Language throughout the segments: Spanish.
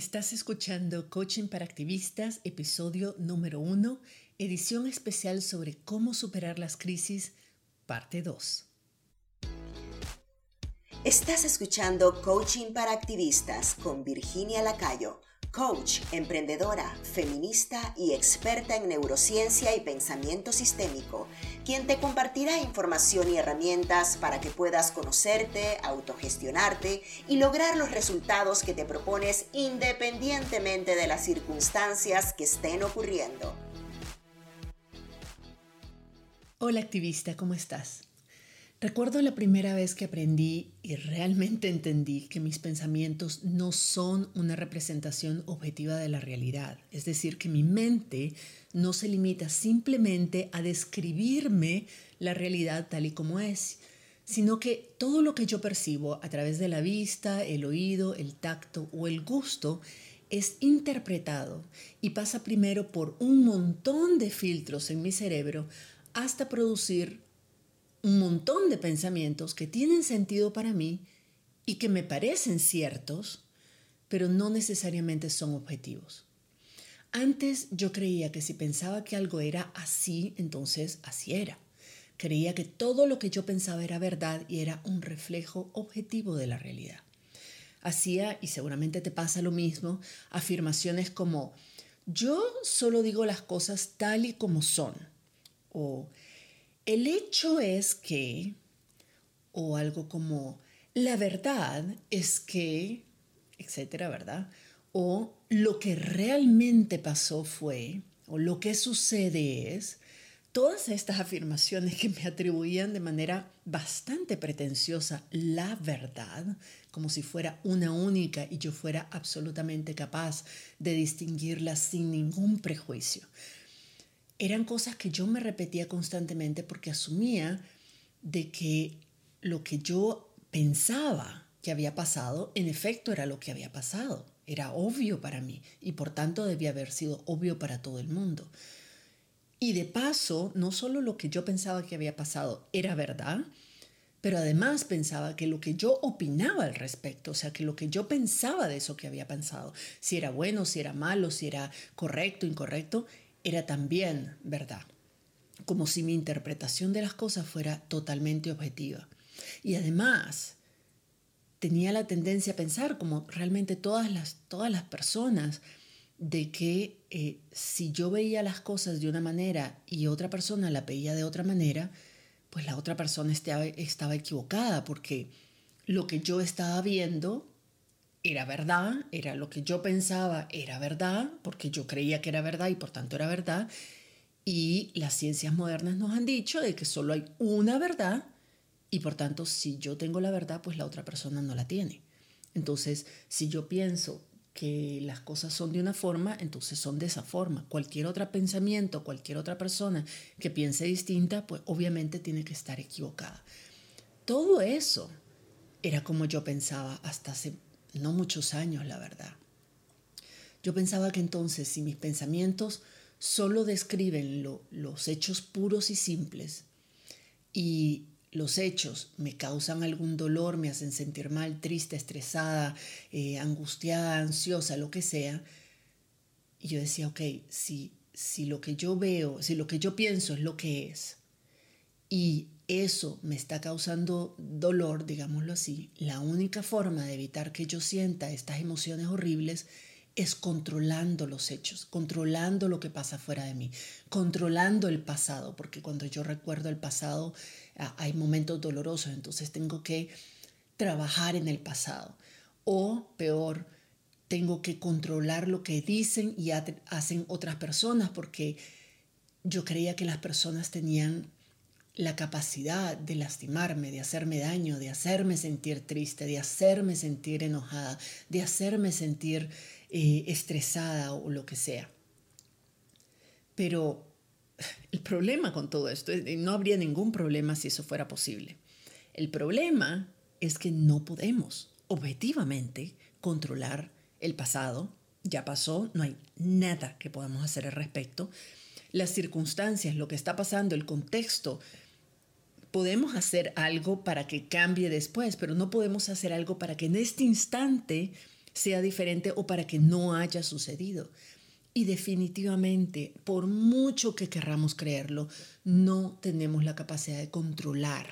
Estás escuchando Coaching para Activistas, episodio número 1, edición especial sobre cómo superar las crisis, parte 2. Estás escuchando Coaching para Activistas con Virginia Lacayo coach, emprendedora, feminista y experta en neurociencia y pensamiento sistémico, quien te compartirá información y herramientas para que puedas conocerte, autogestionarte y lograr los resultados que te propones independientemente de las circunstancias que estén ocurriendo. Hola activista, ¿cómo estás? Recuerdo la primera vez que aprendí y realmente entendí que mis pensamientos no son una representación objetiva de la realidad. Es decir, que mi mente no se limita simplemente a describirme la realidad tal y como es, sino que todo lo que yo percibo a través de la vista, el oído, el tacto o el gusto es interpretado y pasa primero por un montón de filtros en mi cerebro hasta producir un montón de pensamientos que tienen sentido para mí y que me parecen ciertos, pero no necesariamente son objetivos. Antes yo creía que si pensaba que algo era así, entonces así era. Creía que todo lo que yo pensaba era verdad y era un reflejo objetivo de la realidad. Hacía, y seguramente te pasa lo mismo, afirmaciones como yo solo digo las cosas tal y como son, o el hecho es que, o algo como, la verdad es que, etcétera, ¿verdad? O lo que realmente pasó fue, o lo que sucede es, todas estas afirmaciones que me atribuían de manera bastante pretenciosa la verdad, como si fuera una única y yo fuera absolutamente capaz de distinguirla sin ningún prejuicio eran cosas que yo me repetía constantemente porque asumía de que lo que yo pensaba que había pasado, en efecto era lo que había pasado. Era obvio para mí y por tanto debía haber sido obvio para todo el mundo. Y de paso, no solo lo que yo pensaba que había pasado era verdad, pero además pensaba que lo que yo opinaba al respecto, o sea, que lo que yo pensaba de eso que había pensado, si era bueno, si era malo, si era correcto, incorrecto, era también verdad, como si mi interpretación de las cosas fuera totalmente objetiva. Y además, tenía la tendencia a pensar, como realmente todas las, todas las personas, de que eh, si yo veía las cosas de una manera y otra persona la veía de otra manera, pues la otra persona estaba, estaba equivocada, porque lo que yo estaba viendo era verdad, era lo que yo pensaba, era verdad, porque yo creía que era verdad y por tanto era verdad. Y las ciencias modernas nos han dicho de que solo hay una verdad y por tanto si yo tengo la verdad, pues la otra persona no la tiene. Entonces, si yo pienso que las cosas son de una forma, entonces son de esa forma. Cualquier otro pensamiento, cualquier otra persona que piense distinta, pues obviamente tiene que estar equivocada. Todo eso era como yo pensaba hasta hace no muchos años, la verdad. Yo pensaba que entonces si mis pensamientos solo describen los hechos puros y simples y los hechos me causan algún dolor, me hacen sentir mal, triste, estresada, eh, angustiada, ansiosa, lo que sea, y yo decía, ok, si, si lo que yo veo, si lo que yo pienso es lo que es, y eso me está causando dolor, digámoslo así, la única forma de evitar que yo sienta estas emociones horribles es controlando los hechos, controlando lo que pasa fuera de mí, controlando el pasado, porque cuando yo recuerdo el pasado ah, hay momentos dolorosos, entonces tengo que trabajar en el pasado. O peor, tengo que controlar lo que dicen y hacen otras personas, porque yo creía que las personas tenían la capacidad de lastimarme, de hacerme daño, de hacerme sentir triste, de hacerme sentir enojada, de hacerme sentir eh, estresada o lo que sea. Pero el problema con todo esto, no habría ningún problema si eso fuera posible. El problema es que no podemos objetivamente controlar el pasado. Ya pasó, no hay nada que podamos hacer al respecto. Las circunstancias, lo que está pasando, el contexto podemos hacer algo para que cambie después, pero no podemos hacer algo para que en este instante sea diferente o para que no haya sucedido. Y definitivamente, por mucho que querramos creerlo, no tenemos la capacidad de controlar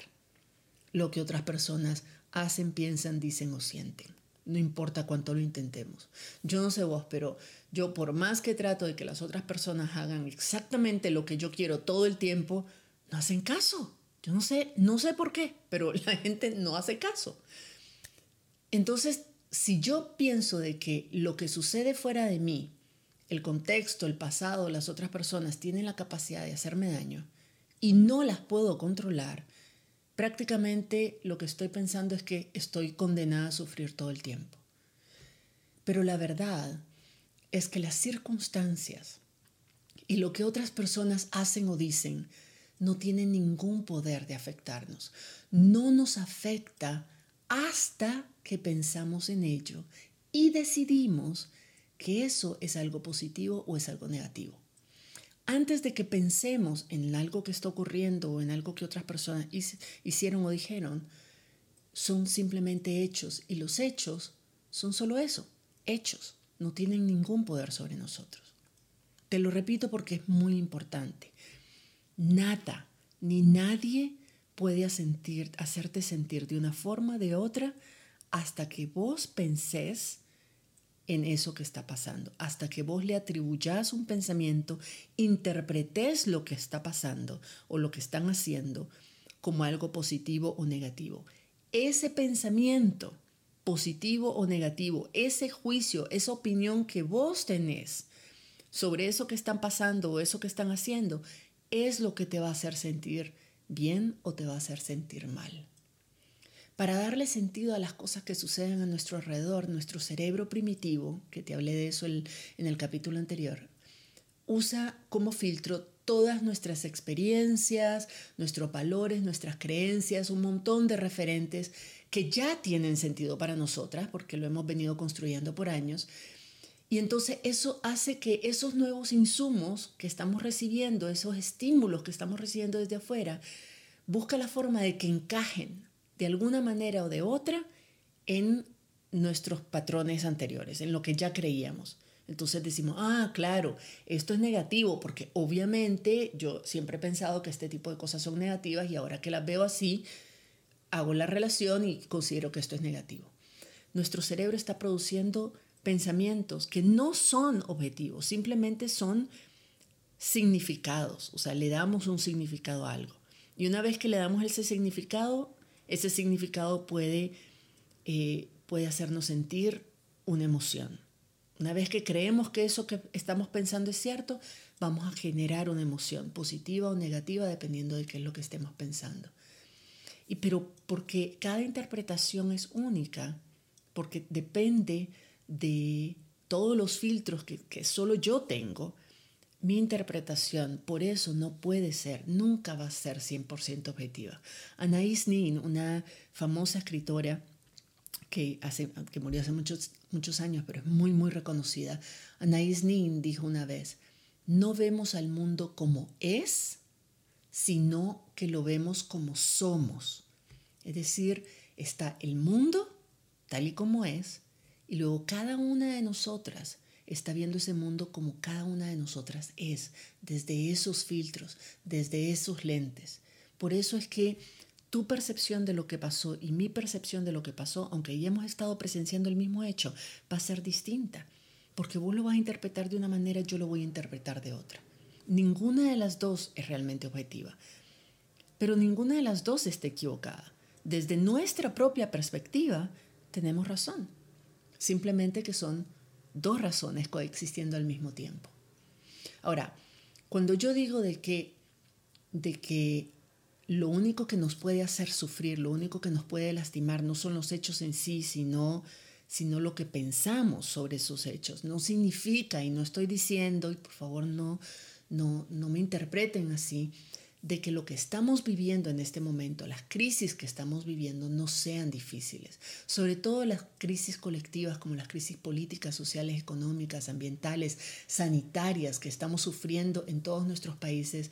lo que otras personas hacen, piensan, dicen o sienten. No importa cuánto lo intentemos. Yo no sé vos, pero yo por más que trato de que las otras personas hagan exactamente lo que yo quiero todo el tiempo, no hacen caso. Yo no sé, no sé por qué, pero la gente no hace caso. Entonces, si yo pienso de que lo que sucede fuera de mí, el contexto, el pasado, las otras personas tienen la capacidad de hacerme daño y no las puedo controlar, prácticamente lo que estoy pensando es que estoy condenada a sufrir todo el tiempo. Pero la verdad es que las circunstancias y lo que otras personas hacen o dicen no tienen ningún poder de afectarnos. No nos afecta hasta que pensamos en ello y decidimos que eso es algo positivo o es algo negativo. Antes de que pensemos en algo que está ocurriendo o en algo que otras personas hicieron o dijeron, son simplemente hechos y los hechos son solo eso, hechos, no tienen ningún poder sobre nosotros. Te lo repito porque es muy importante. Nada ni nadie puede hacerte sentir de una forma de otra hasta que vos pensés en eso que está pasando, hasta que vos le atribuyas un pensamiento, interpretes lo que está pasando o lo que están haciendo como algo positivo o negativo. Ese pensamiento positivo o negativo, ese juicio, esa opinión que vos tenés sobre eso que están pasando o eso que están haciendo, es lo que te va a hacer sentir bien o te va a hacer sentir mal. Para darle sentido a las cosas que suceden a nuestro alrededor, nuestro cerebro primitivo, que te hablé de eso en el capítulo anterior, usa como filtro todas nuestras experiencias, nuestros valores, nuestras creencias, un montón de referentes que ya tienen sentido para nosotras, porque lo hemos venido construyendo por años, y entonces eso hace que esos nuevos insumos que estamos recibiendo, esos estímulos que estamos recibiendo desde afuera, busca la forma de que encajen de alguna manera o de otra en nuestros patrones anteriores, en lo que ya creíamos. Entonces decimos, ah, claro, esto es negativo, porque obviamente yo siempre he pensado que este tipo de cosas son negativas y ahora que las veo así, hago la relación y considero que esto es negativo. Nuestro cerebro está produciendo pensamientos que no son objetivos, simplemente son significados, o sea, le damos un significado a algo. Y una vez que le damos ese significado, ese significado puede, eh, puede hacernos sentir una emoción. Una vez que creemos que eso que estamos pensando es cierto, vamos a generar una emoción positiva o negativa dependiendo de qué es lo que estemos pensando. Y pero porque cada interpretación es única, porque depende de todos los filtros que, que solo yo tengo, mi interpretación por eso no puede ser, nunca va a ser 100% objetiva. Anaïs Nin, una famosa escritora que, hace, que murió hace muchos, muchos años, pero es muy, muy reconocida, Anaïs Nin dijo una vez, no vemos al mundo como es, sino que lo vemos como somos. Es decir, está el mundo tal y como es, y luego cada una de nosotras está viendo ese mundo como cada una de nosotras es, desde esos filtros, desde esos lentes. Por eso es que tu percepción de lo que pasó y mi percepción de lo que pasó, aunque ya hemos estado presenciando el mismo hecho, va a ser distinta. Porque vos lo vas a interpretar de una manera, yo lo voy a interpretar de otra. Ninguna de las dos es realmente objetiva. Pero ninguna de las dos está equivocada. Desde nuestra propia perspectiva, tenemos razón. Simplemente que son dos razones coexistiendo al mismo tiempo. Ahora, cuando yo digo de que, de que lo único que nos puede hacer sufrir, lo único que nos puede lastimar no son los hechos en sí, sino, sino lo que pensamos sobre esos hechos. No significa, y no estoy diciendo, y por favor no, no, no me interpreten así, de que lo que estamos viviendo en este momento, las crisis que estamos viviendo, no sean difíciles. Sobre todo las crisis colectivas como las crisis políticas, sociales, económicas, ambientales, sanitarias que estamos sufriendo en todos nuestros países.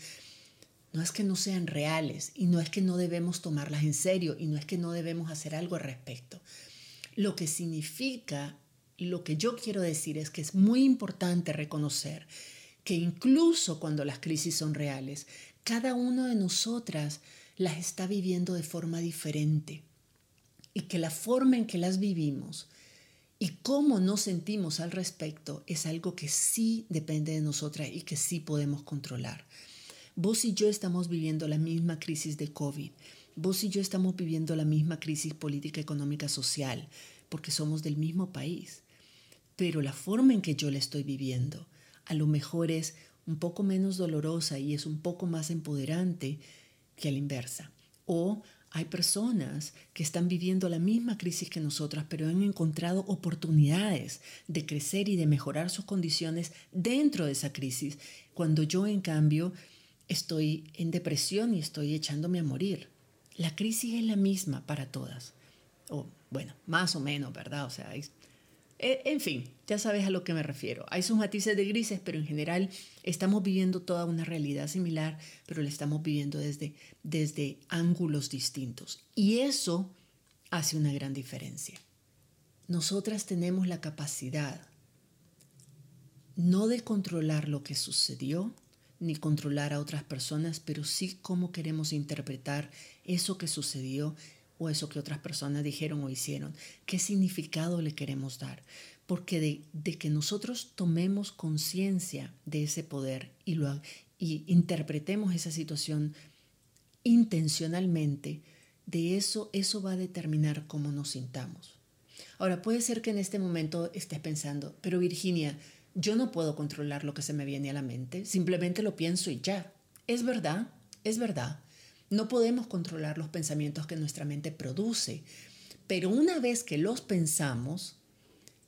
No es que no sean reales y no es que no debemos tomarlas en serio y no es que no debemos hacer algo al respecto. Lo que significa lo que yo quiero decir es que es muy importante reconocer que incluso cuando las crisis son reales, cada uno de nosotras las está viviendo de forma diferente y que la forma en que las vivimos y cómo nos sentimos al respecto es algo que sí depende de nosotras y que sí podemos controlar. Vos y yo estamos viviendo la misma crisis de COVID. Vos y yo estamos viviendo la misma crisis política, económica, social, porque somos del mismo país. Pero la forma en que yo la estoy viviendo, a lo mejor es un poco menos dolorosa y es un poco más empoderante que a la inversa. O hay personas que están viviendo la misma crisis que nosotras, pero han encontrado oportunidades de crecer y de mejorar sus condiciones dentro de esa crisis, cuando yo en cambio estoy en depresión y estoy echándome a morir. La crisis es la misma para todas. O bueno, más o menos, ¿verdad? O sea, eh, en fin, ya sabes a lo que me refiero. Hay sus matices de grises, pero en general estamos viviendo toda una realidad similar, pero la estamos viviendo desde, desde ángulos distintos. Y eso hace una gran diferencia. Nosotras tenemos la capacidad no de controlar lo que sucedió, ni controlar a otras personas, pero sí cómo queremos interpretar eso que sucedió o eso que otras personas dijeron o hicieron? ¿Qué significado le queremos dar? Porque de, que nosotros tomemos conciencia de ese poder y, lo, y interpretemos esa situación intencionalmente, de eso, eso va a determinar cómo nos sintamos. Ahora, puede ser que en este momento estés pensando, pero Virginia, yo no puedo controlar lo que se me viene a la mente, simplemente lo pienso y ya. Es verdad, es verdad. No podemos controlar los pensamientos que nuestra mente produce, pero una vez que los pensamos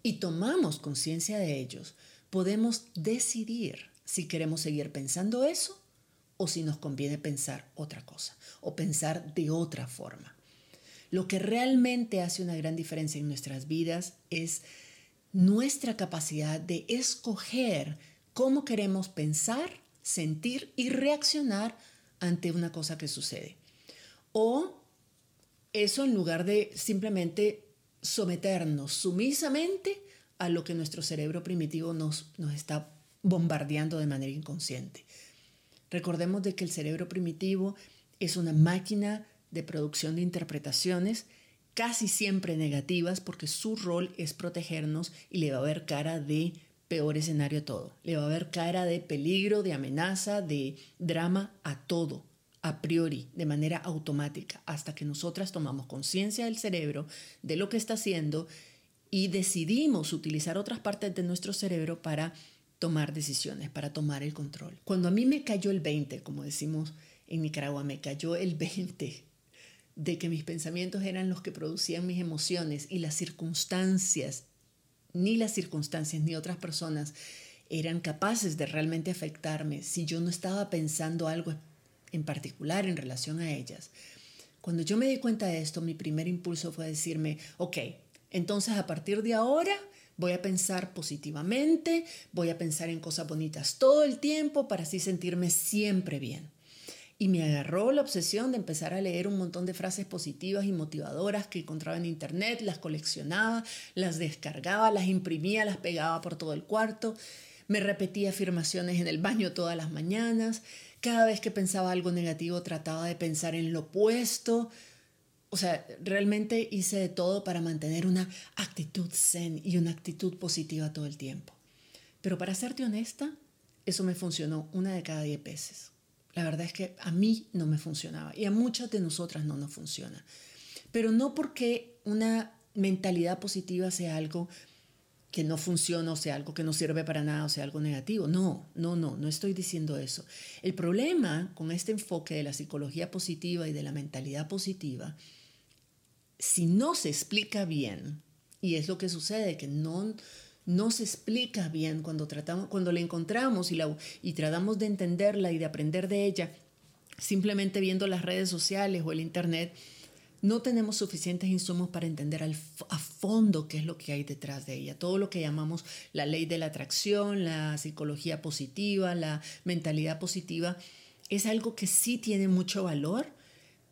y tomamos conciencia de ellos, podemos decidir si queremos seguir pensando eso o si nos conviene pensar otra cosa o pensar de otra forma. Lo que realmente hace una gran diferencia en nuestras vidas es nuestra capacidad de escoger cómo queremos pensar, sentir y reaccionar ante una cosa que sucede. O eso en lugar de simplemente someternos sumisamente a lo que nuestro cerebro primitivo nos, nos está bombardeando de manera inconsciente. Recordemos de que el cerebro primitivo es una máquina de producción de interpretaciones casi siempre negativas porque su rol es protegernos y le va a ver cara de peor escenario a todo. Le va a haber cara de peligro, de amenaza, de drama a todo, a priori, de manera automática, hasta que nosotras tomamos conciencia del cerebro, de lo que está haciendo y decidimos utilizar otras partes de nuestro cerebro para tomar decisiones, para tomar el control. Cuando a mí me cayó el 20, como decimos en Nicaragua, me cayó el 20 de que mis pensamientos eran los que producían mis emociones y las circunstancias ni las circunstancias ni otras personas eran capaces de realmente afectarme si yo no estaba pensando algo en particular en relación a ellas. Cuando yo me di cuenta de esto, mi primer impulso fue decirme, ok, entonces a partir de ahora voy a pensar positivamente, voy a pensar en cosas bonitas todo el tiempo para así sentirme siempre bien. Y me agarró la obsesión de empezar a leer un montón de frases positivas y motivadoras que encontraba en internet, las coleccionaba, las descargaba, las imprimía, las pegaba por todo el cuarto, me repetía afirmaciones en el baño todas las mañanas, cada vez que pensaba algo negativo trataba de pensar en lo opuesto. O sea, realmente hice de todo para mantener una actitud zen y una actitud positiva todo el tiempo. Pero para serte honesta, eso me funcionó una de cada diez veces. La verdad es que a mí no me funcionaba y a muchas de nosotras no nos funciona. Pero no porque una mentalidad positiva sea algo que no funciona o sea algo que no sirve para nada o sea algo negativo. No, no, no, no estoy diciendo eso. El problema con este enfoque de la psicología positiva y de la mentalidad positiva, si no se explica bien, y es lo que sucede, que no, no se explica bien cuando, tratamos, cuando la encontramos y, la, y tratamos de entenderla y de aprender de ella, simplemente viendo las redes sociales o el Internet, no tenemos suficientes insumos para entender a fondo qué es lo que hay detrás de ella. Todo lo que llamamos la ley de la atracción, la psicología positiva, la mentalidad positiva, es algo que sí tiene mucho valor,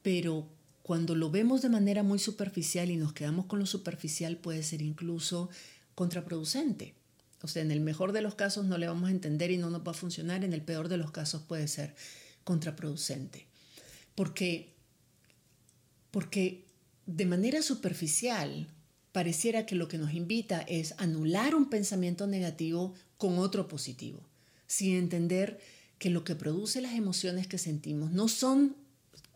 pero cuando lo vemos de manera muy superficial y nos quedamos con lo superficial puede ser incluso contraproducente. O sea, en el mejor de los casos no le vamos a entender y no nos va a funcionar, en el peor de los casos puede ser contraproducente. Porque, porque de manera superficial pareciera que lo que nos invita es anular un pensamiento negativo con otro positivo, sin entender que lo que produce las emociones que sentimos no son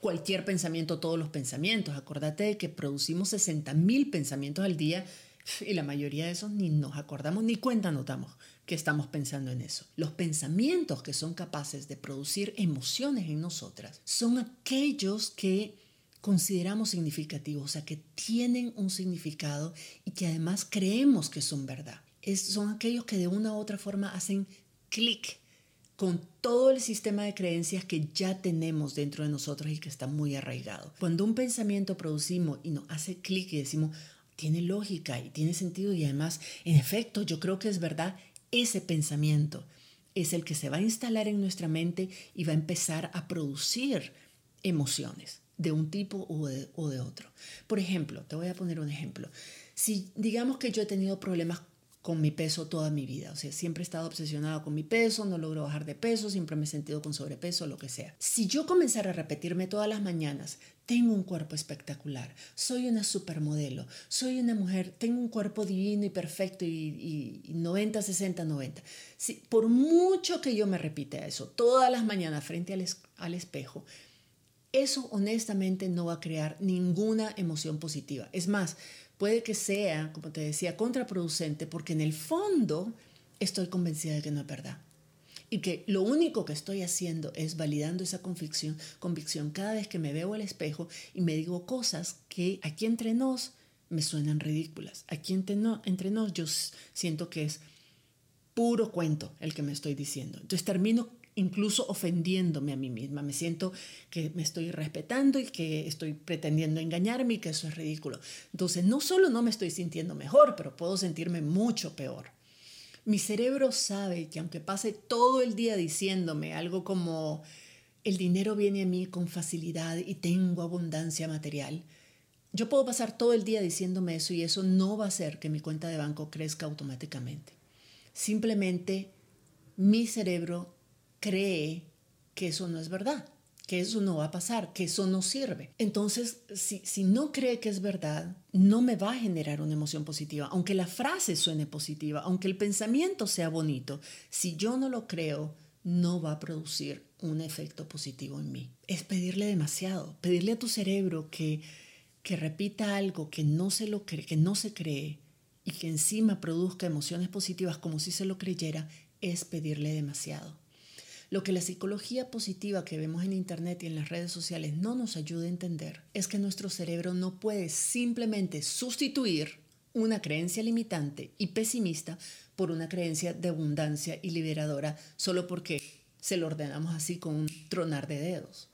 cualquier pensamiento, todos los pensamientos. Acordate de que producimos 60.000 pensamientos al día y la mayoría de esos ni nos acordamos ni cuenta notamos que estamos pensando en eso. Los pensamientos que son capaces de producir emociones en nosotras son aquellos que consideramos significativos, o sea, que tienen un significado y que además creemos que son verdad. son aquellos que de una u otra forma hacen clic con todo el sistema de creencias que ya tenemos dentro de nosotros y que está muy arraigado. Cuando un pensamiento producimos y nos hace clic y decimos, tiene lógica y tiene sentido y además, en efecto, yo creo que es verdad, ese pensamiento es el que se va a instalar en nuestra mente y va a empezar a producir emociones de un tipo o de, o de otro. Por ejemplo, te voy a poner un ejemplo. Si digamos que yo he tenido problemas con mi peso toda mi vida. O sea, siempre he estado obsesionado con mi peso, no logro bajar de peso, siempre me he sentido con sobrepeso, lo que sea. Si yo comenzara a repetirme todas las mañanas, tengo un cuerpo espectacular, soy una supermodelo, soy una mujer, tengo un cuerpo divino y perfecto y, 90, 60, 90. Si, por mucho que yo me repita eso todas las mañanas frente al espejo, eso honestamente no va a crear ninguna emoción positiva. Es más, puede que sea, como te decía, contraproducente porque en el fondo estoy convencida de que no es verdad. Y que lo único que estoy haciendo es validando esa convicción, convicción cada vez que me veo al espejo y me digo cosas que aquí entre nos me suenan ridículas. Aquí entre, entre nos yo siento que es puro cuento el que me estoy diciendo. Entonces termino incluso ofendiéndome a mí misma. Me siento que me estoy respetando y que estoy pretendiendo engañarme y que eso es ridículo. Entonces, no solo no me estoy sintiendo mejor, pero puedo sentirme mucho peor. Mi cerebro sabe que aunque pase todo el día diciéndome algo como el dinero viene a mí con facilidad y tengo abundancia material, yo puedo pasar todo el día diciéndome eso y eso no va a hacer que mi cuenta de banco crezca automáticamente. Simplemente mi cerebro cree que eso no es verdad, que eso no va a pasar, que eso no sirve. Entonces, si, si no cree que es verdad, no me va a generar una emoción positiva, aunque la frase suene positiva, aunque el pensamiento sea bonito, si yo no lo creo, no va a producir un efecto positivo en mí. Es pedirle demasiado, pedirle a tu cerebro que, que repita algo que no se lo cree, que no se cree y que encima produzca emociones positivas como si se lo creyera, es pedirle demasiado. Lo que la psicología positiva que vemos en Internet y en las redes sociales no nos ayuda a entender es que nuestro cerebro no puede simplemente sustituir una creencia limitante y pesimista por una creencia de abundancia y liberadora solo porque se lo ordenamos así con un tronar de dedos.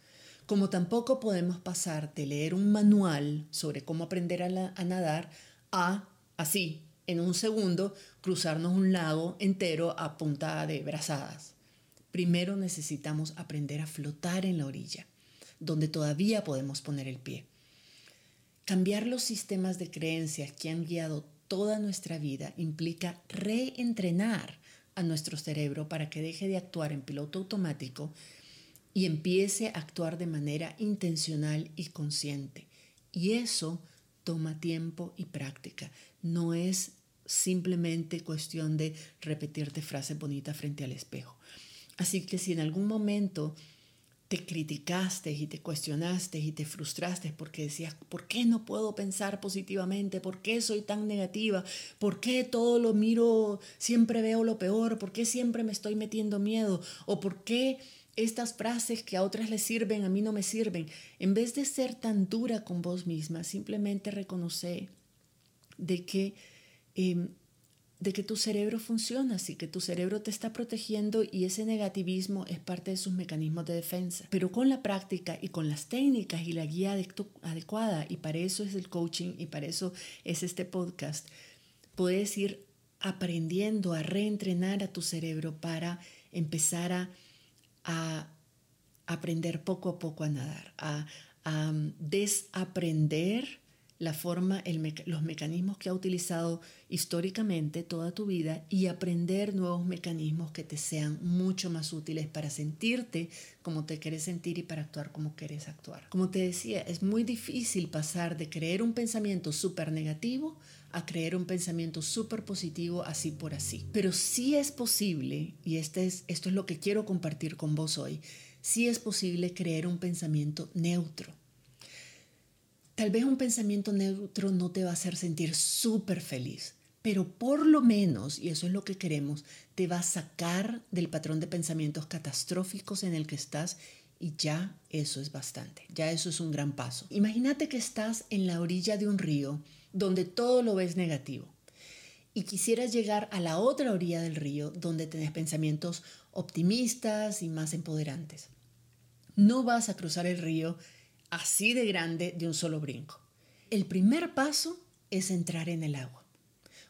Como tampoco podemos pasar de leer un manual sobre cómo aprender a, nadar a, así, en un segundo, cruzarnos un lago entero a punta de brazadas primero necesitamos aprender a flotar en la orilla, donde todavía podemos poner el pie. Cambiar los sistemas de creencias que han guiado toda nuestra vida implica reentrenar a nuestro cerebro para que deje de actuar en piloto automático y empiece a actuar de manera intencional y consciente. Y eso toma tiempo y práctica. No es simplemente cuestión de repetirte frases bonitas frente al espejo. Así que si en algún momento te criticaste y te cuestionaste y te frustraste porque decías, ¿por qué no puedo pensar positivamente? ¿Por qué soy tan negativa? ¿Por qué todo lo miro, siempre veo lo peor? ¿Por qué siempre me estoy metiendo miedo? ¿O por qué estas frases que a otras les sirven, a mí no me sirven? En vez de ser tan dura con vos misma, simplemente reconoce de que... Em, de que tu cerebro funciona, así que tu cerebro te está protegiendo y ese negativismo es parte de sus mecanismos de defensa. Pero con la práctica y con las técnicas y la guía adecuada, y para eso es el coaching y para eso es este podcast, puedes ir aprendiendo a reentrenar a tu cerebro para empezar a, aprender poco a poco a nadar, a, a desaprender la forma, los mecanismos que ha utilizado históricamente toda tu vida y aprender nuevos mecanismos que te sean mucho más útiles para sentirte como te quieres sentir y para actuar como quieres actuar. Como te decía, es muy difícil pasar de creer un pensamiento súper negativo a creer un pensamiento súper positivo así por así. Pero sí es posible, y este es, esto es lo que quiero compartir con vos hoy, sí es posible creer un pensamiento neutro Tal vez un pensamiento neutro no te va a hacer sentir súper feliz, pero por lo menos, y eso es lo que queremos, te va a sacar del patrón de pensamientos catastróficos en el que estás y ya eso es bastante, ya eso es un gran paso. Imagínate que estás en la orilla de un río donde todo lo ves negativo y quisieras llegar a la otra orilla del río donde tenés pensamientos optimistas y más empoderantes. No vas a cruzar el río así de grande de un solo brinco. El primer paso es entrar en el agua.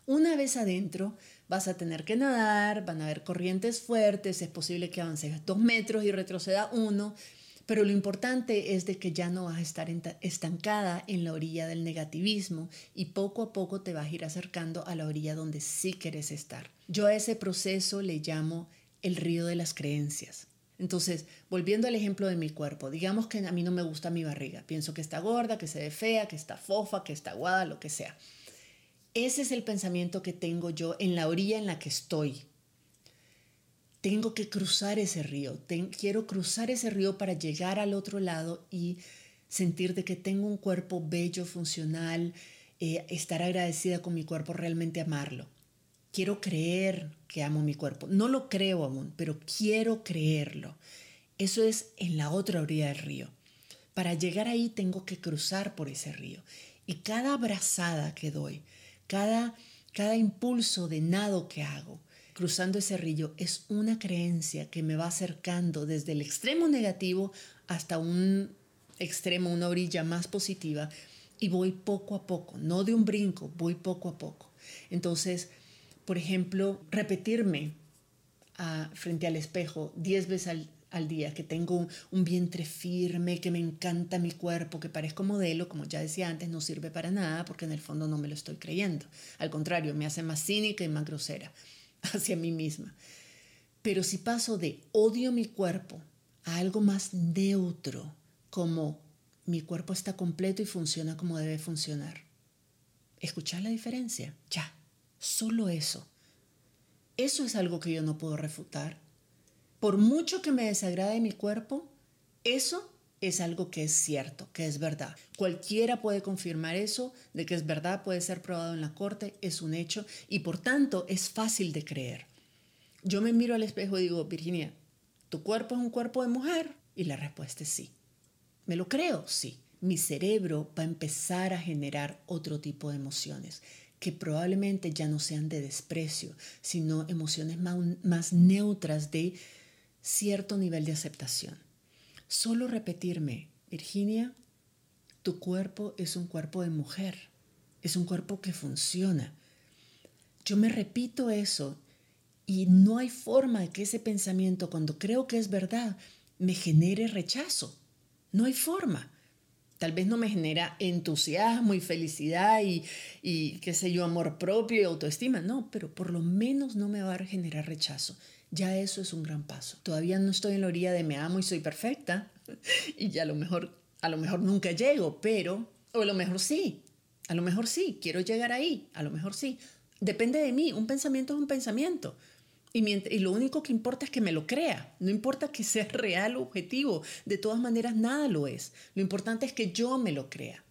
Una vez adentro, vas a tener que nadar, van a haber corrientes fuertes, es posible que avances dos metros y retroceda uno, pero lo importante es de que ya no vas a estar estancada en la orilla del negativismo y poco a poco te vas a ir acercando a la orilla donde sí quieres estar. Yo a ese proceso le llamo el río de las creencias. Entonces, volviendo al ejemplo de mi cuerpo, digamos que a mí no me gusta mi barriga, pienso que está gorda, que se ve fea, que está fofa, que está aguada, lo que sea. Ese es el pensamiento que tengo yo en la orilla en la que estoy. Tengo que cruzar ese río, quiero cruzar ese río para llegar al otro lado y sentir de que tengo un cuerpo bello, funcional, eh, estar agradecida con mi cuerpo, realmente amarlo. Quiero creer que amo mi cuerpo. No lo creo aún, pero quiero creerlo. Eso es en la otra orilla del río. Para llegar ahí tengo que cruzar por ese río. Y cada abrazada que doy, cada, cada impulso de nado que hago, cruzando ese río, es una creencia que me va acercando desde el extremo negativo hasta un extremo, una orilla más positiva. Y voy poco a poco, no de un brinco, voy poco a poco. Entonces, por ejemplo, repetirme ah, frente al espejo 10 veces al, día, que tengo un, vientre firme, que me encanta mi cuerpo, que parezco modelo, como ya decía antes, no sirve para nada porque en el fondo no me lo estoy creyendo. Al contrario, me hace más cínica y más grosera hacia mí misma. Pero si paso de odio mi cuerpo a algo más neutro, como mi cuerpo está completo y funciona como debe funcionar, ¿escuchar la diferencia? Ya, Solo eso. Eso es algo que yo no puedo refutar. Por mucho que me desagrade mi cuerpo, eso es algo que es cierto, que es verdad. Cualquiera puede confirmar eso, de que es verdad, puede ser probado en la corte, es un hecho y por tanto es fácil de creer. Yo me miro al espejo y digo, Virginia, ¿tu cuerpo es un cuerpo de mujer? Y la respuesta es sí. ¿Me lo creo? Sí. Mi cerebro va a empezar a generar otro tipo de emociones que probablemente ya no sean de desprecio, sino emociones más, neutras de cierto nivel de aceptación. Solo repetirme, Virginia, tu cuerpo es un cuerpo de mujer, es un cuerpo que funciona. Yo me repito eso y no hay forma de que ese pensamiento, cuando creo que es verdad, me genere rechazo. No hay forma. Tal vez no me genera entusiasmo y felicidad y, y, qué sé yo, amor propio y autoestima, no, pero por lo menos no me va a generar rechazo. Ya eso es un gran paso. Todavía no estoy en la orilla de me amo y soy perfecta y ya a lo mejor, a lo mejor nunca llego, pero, o a lo mejor sí, a lo mejor sí, quiero llegar ahí, a lo mejor sí. Depende de mí, un pensamiento es un pensamiento. Y, lo único que importa es que me lo crea. No importa que sea real o objetivo. De todas maneras, nada lo es. Lo importante es que yo me lo crea.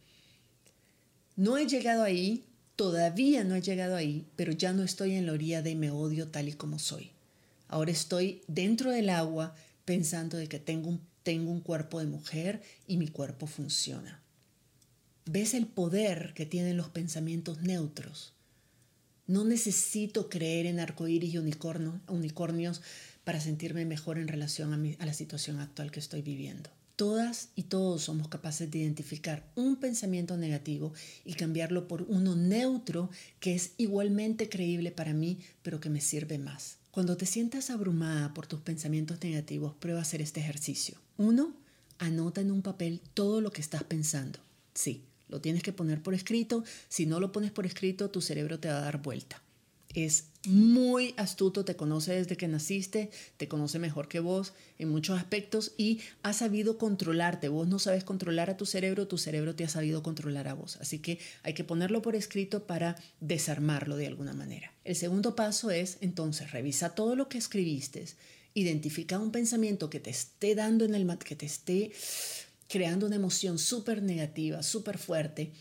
No he llegado ahí, todavía no he llegado ahí, pero ya no estoy en la orilla de me odio tal y como soy. Ahora estoy dentro del agua pensando de que tengo un, tengo un cuerpo de mujer y mi cuerpo funciona. ¿Ves el poder que tienen los pensamientos neutros? No necesito creer en arcoíris y unicornios para sentirme mejor en relación a, la situación actual que estoy viviendo. Todas y todos somos capaces de identificar un pensamiento negativo y cambiarlo por uno neutro que es igualmente creíble para mí, pero que me sirve más. Cuando te sientas abrumada por tus pensamientos negativos, prueba hacer este ejercicio. Uno, anota en un papel todo lo que estás pensando. Sí, Lo tienes que poner por escrito. Si no lo pones por escrito, tu cerebro te va a dar vuelta. Es muy astuto, te conoce desde que naciste, te conoce mejor que vos en muchos aspectos y ha sabido controlarte. Vos no sabes controlar a tu cerebro, tu cerebro te ha sabido controlar a vos. Así que hay que ponerlo por escrito para desarmarlo de alguna manera. El segundo paso es entonces revisa todo lo que escribiste, identifica un pensamiento que te esté dando en el que te esté creando una emoción súper negativa, súper fuerte.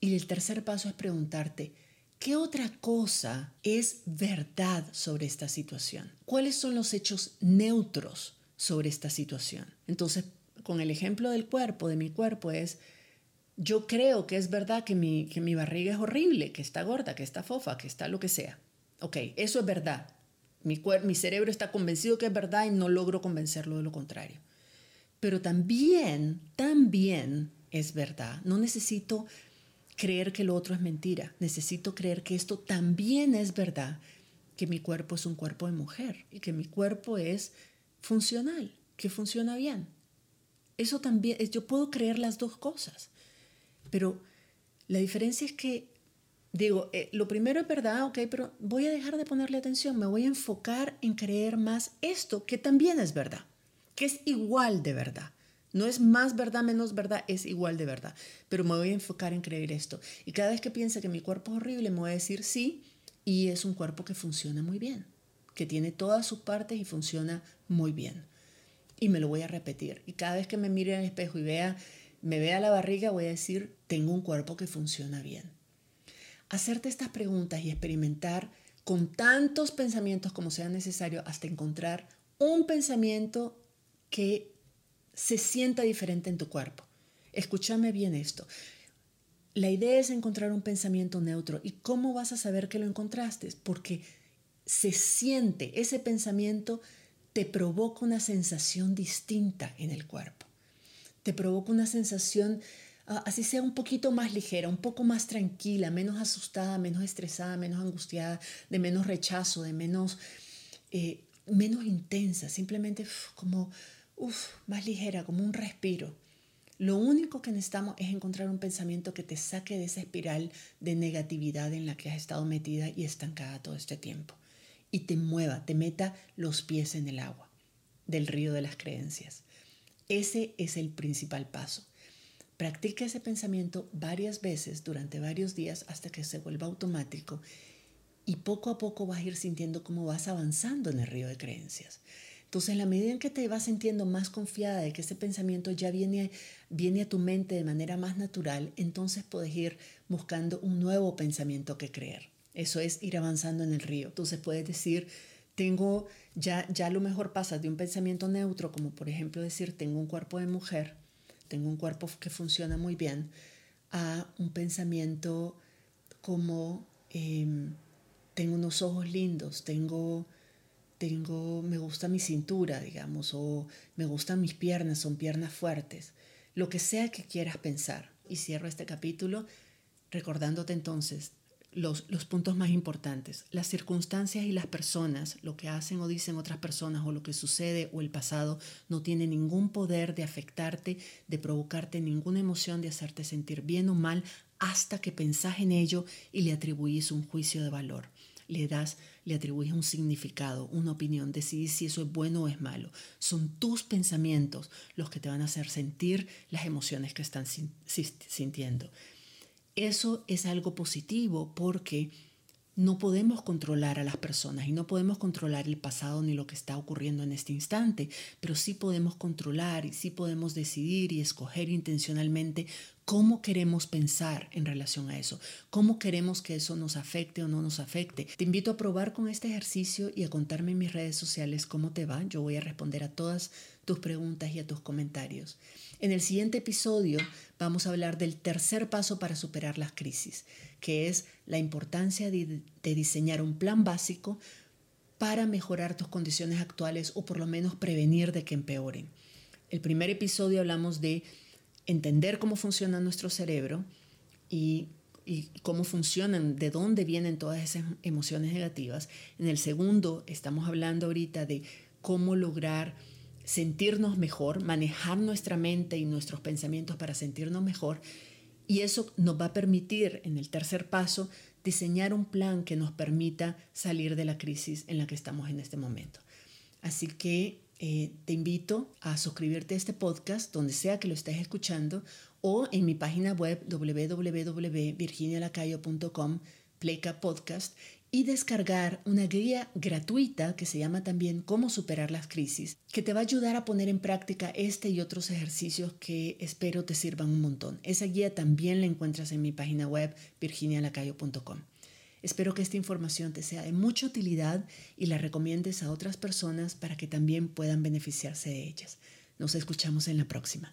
Y el tercer paso es preguntarte, ¿qué otra cosa es verdad sobre esta situación? ¿Cuáles son los hechos neutros sobre esta situación? Entonces, con el ejemplo del cuerpo, de mi cuerpo, es, yo creo que es verdad que mi, que mi barriga es horrible, que está gorda, que está fofa, que está lo que sea. Ok, eso es verdad. Mi, mi cerebro está convencido que es verdad y no logro convencerlo de lo contrario. Pero también, también es verdad. No necesito creer que lo otro es mentira. Necesito creer que esto también es verdad, que mi cuerpo es un cuerpo de mujer y que mi cuerpo es funcional, que funciona bien. Eso también, yo puedo creer las dos cosas. Pero la diferencia es que, digo, eh, lo primero es verdad, ok, pero voy a dejar de ponerle atención, me voy a enfocar en creer más esto, que también es verdad que es igual de verdad. No es más verdad, menos verdad, es igual de verdad. Pero me voy a enfocar en creer esto. Y cada vez que piense que mi cuerpo es horrible, me voy a decir sí, y es un cuerpo que funciona muy bien, que tiene todas sus partes y funciona muy bien. Y me lo voy a repetir. Y cada vez que me mire en espejo y vea, me vea la barriga, voy a decir, tengo un cuerpo que funciona bien. Hacerte estas preguntas y experimentar con tantos pensamientos como sea necesario hasta encontrar un pensamiento que se sienta diferente en tu cuerpo. Escúchame bien esto. La idea es encontrar un pensamiento neutro. ¿Y cómo vas a saber que lo encontraste? Porque se siente, ese pensamiento te provoca una sensación distinta en el cuerpo. Te provoca una sensación, ah, así sea un poquito más ligera, un poco más tranquila, menos asustada, menos estresada, menos angustiada, de menos rechazo, de menos, eh, menos intensa, simplemente como uf, más ligera, como un respiro. Lo único que necesitamos es encontrar un pensamiento que te saque de esa espiral de negatividad en la que has estado metida y estancada todo este tiempo. Y te mueva, te meta los pies en el agua del río de las creencias. Ese es el principal paso. Practica ese pensamiento varias veces durante varios días hasta que se vuelva automático y poco a poco vas a ir sintiendo cómo vas avanzando en el río de creencias. Entonces, en la medida en que te vas sintiendo más confiada de que ese pensamiento ya viene, viene a tu mente de manera más natural, entonces puedes ir buscando un nuevo pensamiento que creer. Eso es ir avanzando en el río. Entonces puedes decir, tengo, ya, ya lo mejor pasa de un pensamiento neutro, como por ejemplo decir, tengo un cuerpo de mujer, tengo un cuerpo que funciona muy bien, a un pensamiento como, em, tengo unos ojos lindos, tengo tengo, me gusta mi cintura, digamos, o me gustan mis piernas, son piernas fuertes, lo que sea que quieras pensar. Y cierro este capítulo recordándote entonces los, los puntos más importantes. Las circunstancias y las personas, lo que hacen o dicen otras personas o lo que sucede o el pasado, no tiene ningún poder de afectarte, de provocarte ninguna emoción, de hacerte sentir bien o mal hasta que pensás en ello y le atribuís un juicio de valor le das, le atribuyes un significado, una opinión, decides si eso es bueno o es malo. Son tus pensamientos los que te van a hacer sentir las emociones que están sintiendo. Eso es algo positivo porque no podemos controlar a las personas y no podemos controlar el pasado ni lo que está ocurriendo en este instante, pero sí podemos controlar y sí podemos decidir y escoger intencionalmente cómo queremos pensar en relación a eso, cómo queremos que eso nos afecte o no nos afecte. Te invito a probar con este ejercicio y a contarme en mis redes sociales cómo te va. Yo voy a responder a todas tus preguntas y a tus comentarios. En el siguiente episodio vamos a hablar del tercer paso para superar las crisis, que es la importancia de, diseñar un plan básico para mejorar tus condiciones actuales o por lo menos prevenir de que empeoren. El primer episodio hablamos de entender cómo funciona nuestro cerebro y, cómo funcionan, de dónde vienen todas esas emociones negativas. En el segundo estamos hablando ahorita de cómo lograr sentirnos mejor, manejar nuestra mente y nuestros pensamientos para sentirnos mejor. Y eso nos va a permitir, en el tercer paso, diseñar un plan que nos permita salir de la crisis en la que estamos en este momento. Así que eh, te invito a suscribirte a este podcast donde sea que lo estés escuchando o en mi página web www.virginialacayo.com pleca podcast y descargar una guía gratuita que se llama también Cómo superar las crisis, que te va a ayudar a poner en práctica este y otros ejercicios que espero te sirvan un montón. Esa guía también la encuentras en mi página web virginialacayo.com. Espero que esta información te sea de mucha utilidad y la recomiendes a otras personas para que también puedan beneficiarse de ellas. Nos escuchamos en la próxima.